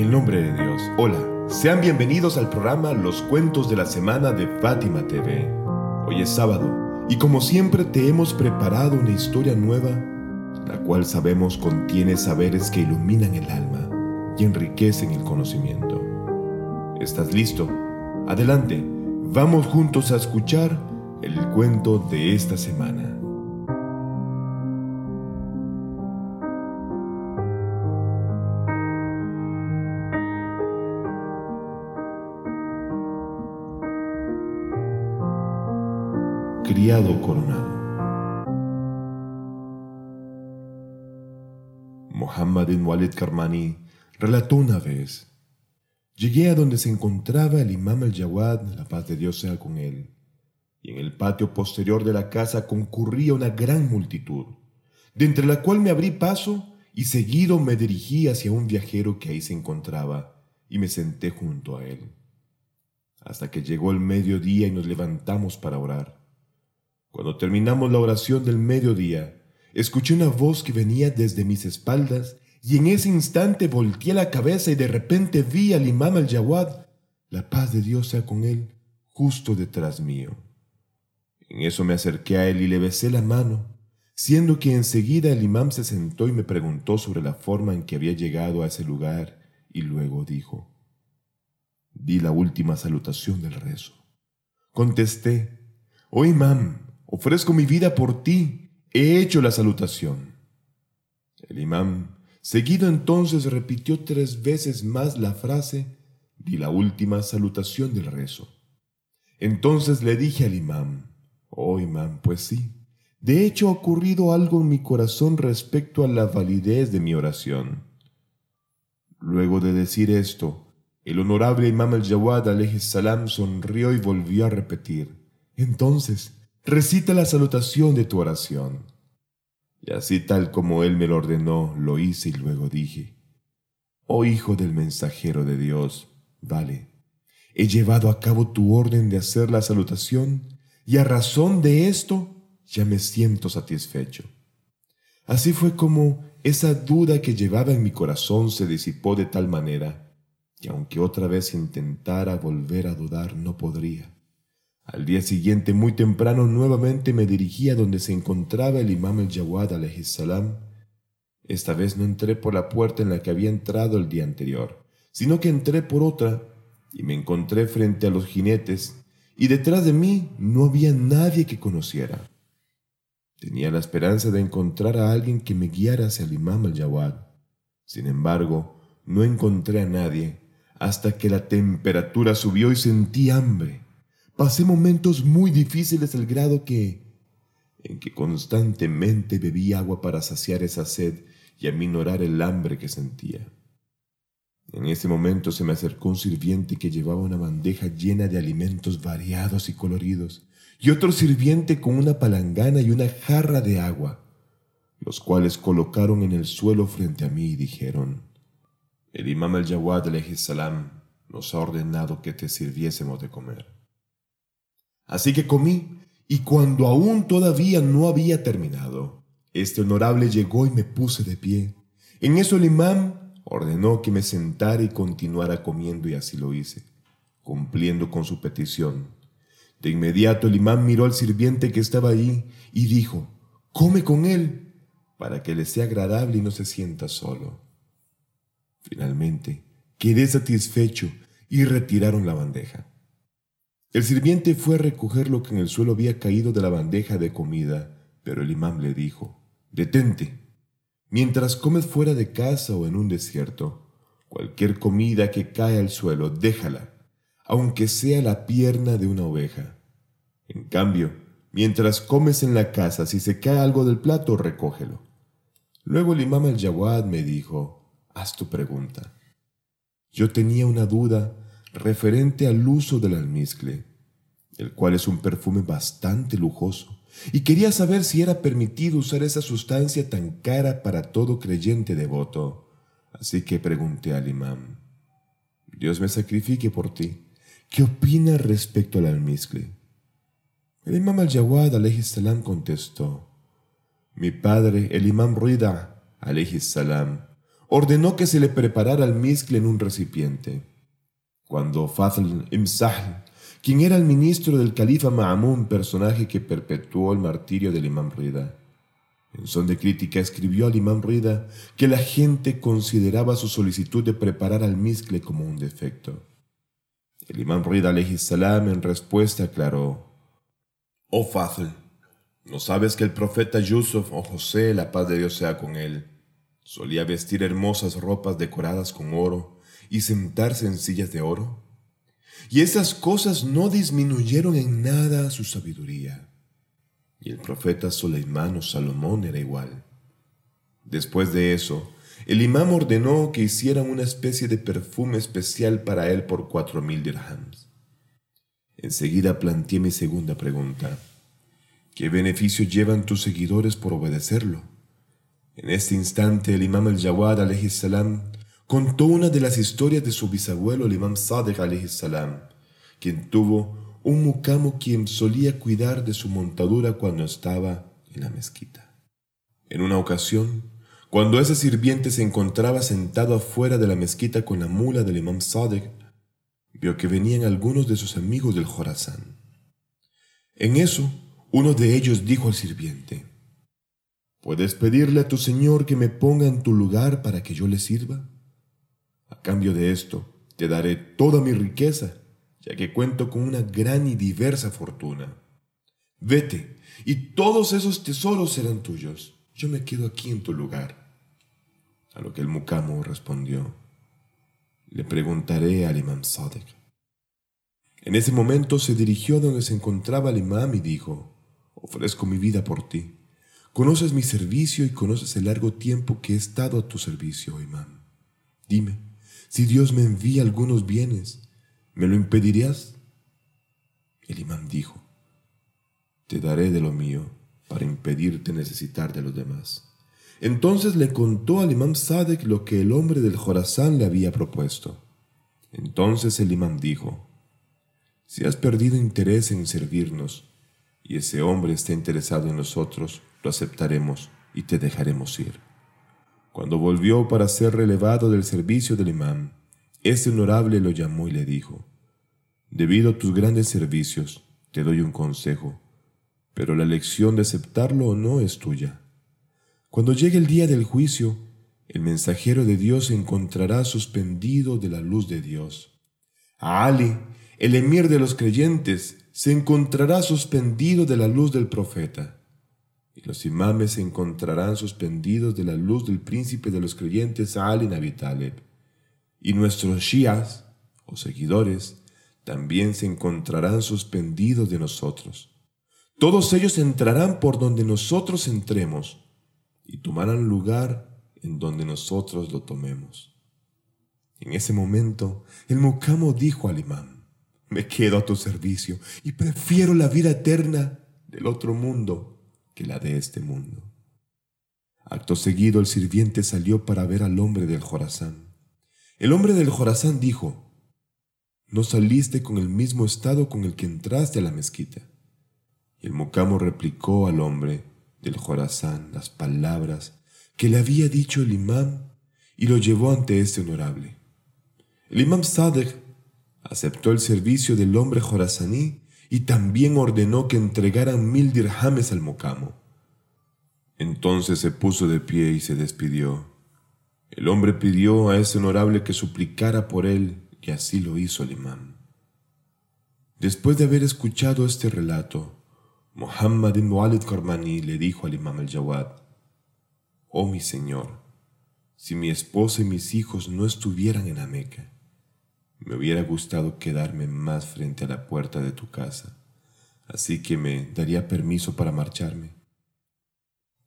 el nombre de Dios, hola, sean bienvenidos al programa Los Cuentos de la Semana de Fátima TV. Hoy es sábado y como siempre te hemos preparado una historia nueva, la cual sabemos contiene saberes que iluminan el alma y enriquecen el conocimiento. ¿Estás listo? Adelante, vamos juntos a escuchar el cuento de esta semana. Criado coronado. Muhammad bin Walid Karmani relató una vez, llegué a donde se encontraba el imam al-Jawad, la paz de Dios sea con él, y en el patio posterior de la casa concurría una gran multitud, de entre la cual me abrí paso y seguido me dirigí hacia un viajero que ahí se encontraba y me senté junto a él, hasta que llegó el mediodía y nos levantamos para orar. Cuando terminamos la oración del mediodía, escuché una voz que venía desde mis espaldas y en ese instante volteé la cabeza y de repente vi al imam al-Jawad, la paz de Dios sea con él, justo detrás mío. En eso me acerqué a él y le besé la mano, siendo que enseguida el imam se sentó y me preguntó sobre la forma en que había llegado a ese lugar y luego dijo, di la última salutación del rezo. Contesté, oh imam, ofrezco mi vida por ti, he hecho la salutación. El imán, seguido entonces, repitió tres veces más la frase, di la última salutación del rezo. Entonces le dije al imán, oh imán, pues sí, de hecho ha ocurrido algo en mi corazón respecto a la validez de mi oración. Luego de decir esto, el honorable imam al-Jawad salam sonrió y volvió a repetir, entonces, recita la salutación de tu oración. Y así tal como él me lo ordenó, lo hice y luego dije, Oh Hijo del mensajero de Dios, vale, he llevado a cabo tu orden de hacer la salutación y a razón de esto ya me siento satisfecho. Así fue como esa duda que llevaba en mi corazón se disipó de tal manera que aunque otra vez intentara volver a dudar no podría. Al día siguiente, muy temprano, nuevamente me dirigí a donde se encontraba el imam el-Jawad salam. Esta vez no entré por la puerta en la que había entrado el día anterior, sino que entré por otra y me encontré frente a los jinetes y detrás de mí no había nadie que conociera. Tenía la esperanza de encontrar a alguien que me guiara hacia el imam al-Jawad. Sin embargo, no encontré a nadie hasta que la temperatura subió y sentí hambre. Pasé momentos muy difíciles al grado que, en que constantemente bebí agua para saciar esa sed y aminorar el hambre que sentía. En ese momento se me acercó un sirviente que llevaba una bandeja llena de alimentos variados y coloridos, y otro sirviente con una palangana y una jarra de agua, los cuales colocaron en el suelo frente a mí y dijeron, El imam al-Jawad salam nos ha ordenado que te sirviésemos de comer. Así que comí, y cuando aún todavía no había terminado, este honorable llegó y me puse de pie. En eso el imán ordenó que me sentara y continuara comiendo y así lo hice, cumpliendo con su petición. De inmediato el imán miró al sirviente que estaba allí y dijo, come con él, para que le sea agradable y no se sienta solo. Finalmente, quedé satisfecho y retiraron la bandeja. El sirviente fue a recoger lo que en el suelo había caído de la bandeja de comida, pero el imán le dijo, Detente. Mientras comes fuera de casa o en un desierto, cualquier comida que cae al suelo, déjala, aunque sea la pierna de una oveja. En cambio, mientras comes en la casa, si se cae algo del plato, recógelo. Luego el imam al-Jawad me dijo, haz tu pregunta. Yo tenía una duda referente al uso del almizcle, el cual es un perfume bastante lujoso, y quería saber si era permitido usar esa sustancia tan cara para todo creyente devoto. Así que pregunté al imán, Dios me sacrifique por ti, ¿qué opina respecto al almizcle? El imam al-Jawad salam contestó, mi padre, el imam Rida salam, ordenó que se le preparara el mezcle en un recipiente. Cuando Fazl ibn quien era el ministro del califa Ma'amun, personaje que perpetuó el martirio del imam Rida, en son de crítica escribió al imam Rida que la gente consideraba su solicitud de preparar al mezcle como un defecto. El imam Rida en respuesta aclaró, Oh Fazl, ¿no sabes que el profeta Yusuf o José, la paz de Dios sea con él, solía vestir hermosas ropas decoradas con oro y sentarse en sillas de oro? Y esas cosas no disminuyeron en nada su sabiduría. Y el profeta Suleimán o Salomón era igual. Después de eso, el imam ordenó que hicieran una especie de perfume especial para él por cuatro mil dirhams. Enseguida planteé mi segunda pregunta. ¿Qué beneficio llevan tus seguidores por obedecerlo? En este instante el imam al-Jawad salam contó una de las historias de su bisabuelo el imam Sadiq salam, quien tuvo un mucamo quien solía cuidar de su montadura cuando estaba en la mezquita. En una ocasión, cuando ese sirviente se encontraba sentado afuera de la mezquita con la mula del imam Sadiq, vio que venían algunos de sus amigos del Jorazán. En eso, uno de ellos dijo al sirviente, ¿Puedes pedirle a tu señor que me ponga en tu lugar para que yo le sirva? A cambio de esto, te daré toda mi riqueza ya que cuento con una gran y diversa fortuna. Vete, y todos esos tesoros serán tuyos. Yo me quedo aquí en tu lugar. A lo que el mucamo respondió, le preguntaré al imam Sadek. En ese momento se dirigió a donde se encontraba el imam y dijo, ofrezco mi vida por ti. Conoces mi servicio y conoces el largo tiempo que he estado a tu servicio, imam. Dime, si Dios me envía algunos bienes, ¿Me lo impedirías? El imán dijo, te daré de lo mío para impedirte necesitar de los demás. Entonces le contó al imán Sadek lo que el hombre del Jorazán le había propuesto. Entonces el imán dijo, si has perdido interés en servirnos y ese hombre está interesado en nosotros, lo aceptaremos y te dejaremos ir. Cuando volvió para ser relevado del servicio del imán, ese honorable lo llamó y le dijo, Debido a tus grandes servicios, te doy un consejo, pero la elección de aceptarlo o no es tuya. Cuando llegue el día del juicio, el mensajero de Dios se encontrará suspendido de la luz de Dios. A Ali, el emir de los creyentes, se encontrará suspendido de la luz del profeta. Y los imames se encontrarán suspendidos de la luz del príncipe de los creyentes Ali Nabi y nuestros shias, o seguidores, también se encontrarán suspendidos de nosotros. Todos ellos entrarán por donde nosotros entremos y tomarán lugar en donde nosotros lo tomemos. En ese momento, el mucamo dijo al imán, me quedo a tu servicio y prefiero la vida eterna del otro mundo que la de este mundo. Acto seguido el sirviente salió para ver al hombre del Jorazán. El hombre del Jorazán dijo, ¿no saliste con el mismo estado con el que entraste a la mezquita? Y el mocamo replicó al hombre del Jorazán las palabras que le había dicho el imam y lo llevó ante este honorable. El imam Sadek aceptó el servicio del hombre jorazaní y también ordenó que entregaran mil dirhames al mocamo. Entonces se puso de pie y se despidió. El hombre pidió a ese honorable que suplicara por él y así lo hizo el imán. Después de haber escuchado este relato, Muhammad ibn Walid Karmani le dijo al imam al-Jawad, Oh mi señor, si mi esposa y mis hijos no estuvieran en la Meca, me hubiera gustado quedarme más frente a la puerta de tu casa, así que me daría permiso para marcharme.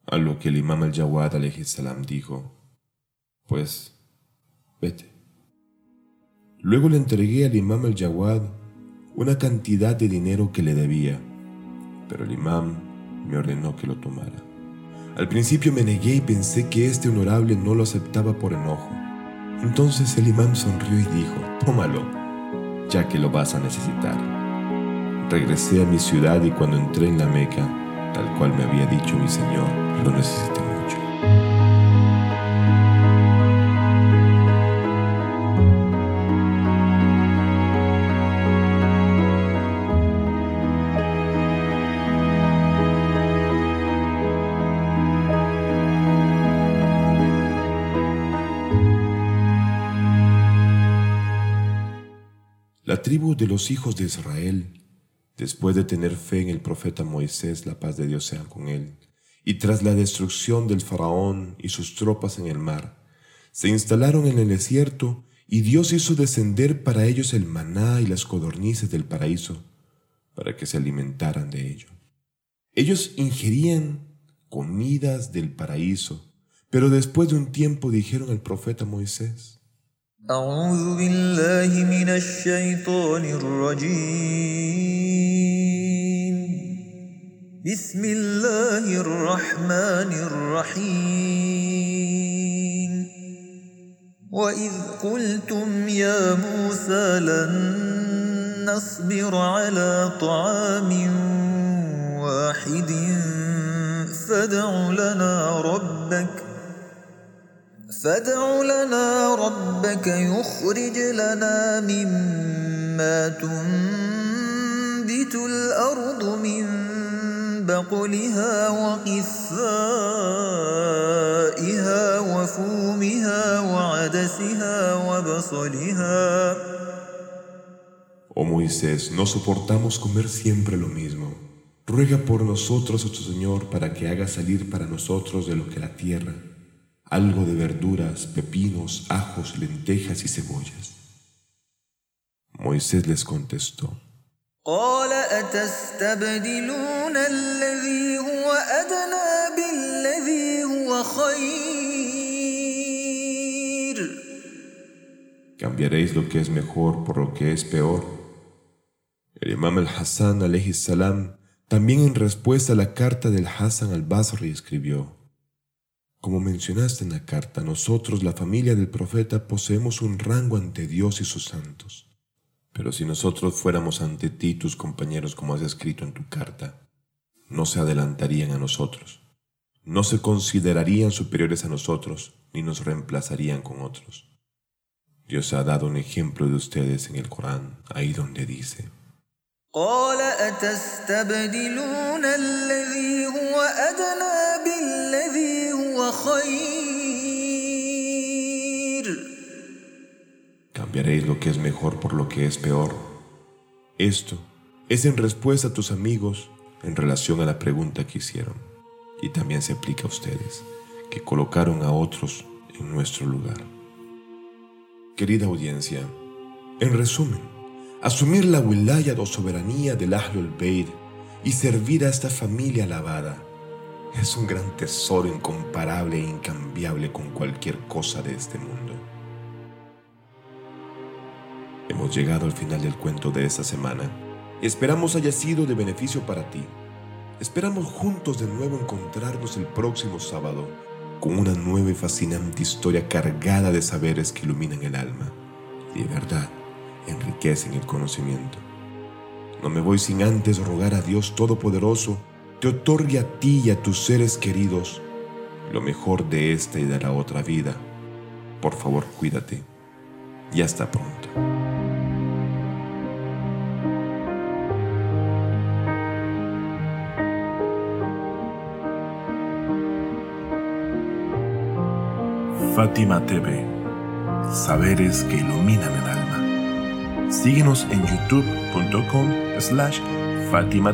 A lo que el imam al-Jawad salam dijo, pues vete. Luego le entregué al imam al Jawad una cantidad de dinero que le debía, pero el imam me ordenó que lo tomara. Al principio me negué y pensé que este honorable no lo aceptaba por enojo. Entonces el imam sonrió y dijo, tómalo, ya que lo vas a necesitar. Regresé a mi ciudad y cuando entré en la Meca, tal cual me había dicho mi señor, lo necesité La tribu de los hijos de Israel, después de tener fe en el profeta Moisés, la paz de Dios sea con él, y tras la destrucción del faraón y sus tropas en el mar, se instalaron en el desierto y Dios hizo descender para ellos el maná y las codornices del paraíso, para que se alimentaran de ello. Ellos ingerían comidas del paraíso, pero después de un tiempo dijeron al profeta Moisés, بسم الله الرحمن الرحيم. وإذ قلتم يا موسى لن نصبر على طعام واحد فادع لنا ربك. فادع لنا ربك يخرج لنا مما تنبت الأرض من بقلها وقثائها وفومها وعدسها وبصلها Oh Moisés, no soportamos comer siempre lo mismo. Ruega por nosotros a tu Señor para que haga salir para nosotros de lo que la tierra, algo de verduras, pepinos, ajos, lentejas y cebollas. Moisés les contestó, قال أتستبدلون الذي هو أدنى بالذي هو خير ¿Cambiaréis lo que es mejor por lo que es peor? El imam al-Hassan alayhi salam también en respuesta a la carta del Hassan al-Basri escribió como mencionaste en la carta, nosotros, la familia del profeta, poseemos un rango ante Dios y sus santos. Pero si nosotros fuéramos ante ti, tus compañeros, como has escrito en tu carta, no se adelantarían a nosotros, no se considerarían superiores a nosotros, ni nos reemplazarían con otros. Dios ha dado un ejemplo de ustedes en el Corán, ahí donde dice, cambiaréis lo que es mejor por lo que es peor. Esto es en respuesta a tus amigos en relación a la pregunta que hicieron. Y también se aplica a ustedes, que colocaron a otros en nuestro lugar. Querida audiencia, en resumen, asumir la wilaya o soberanía del Ahlul Bayt y servir a esta familia alabada es un gran tesoro incomparable e incambiable con cualquier cosa de este mundo. Hemos llegado al final del cuento de esta semana. Esperamos haya sido de beneficio para ti. Esperamos juntos de nuevo encontrarnos el próximo sábado con una nueva y fascinante historia cargada de saberes que iluminan el alma y de verdad enriquecen el conocimiento. No me voy sin antes rogar a Dios Todopoderoso te otorgue a ti y a tus seres queridos lo mejor de esta y de la otra vida. Por favor, cuídate y hasta pronto. Fátima TV, saberes que iluminan el alma. Síguenos en youtube.com slash Fátima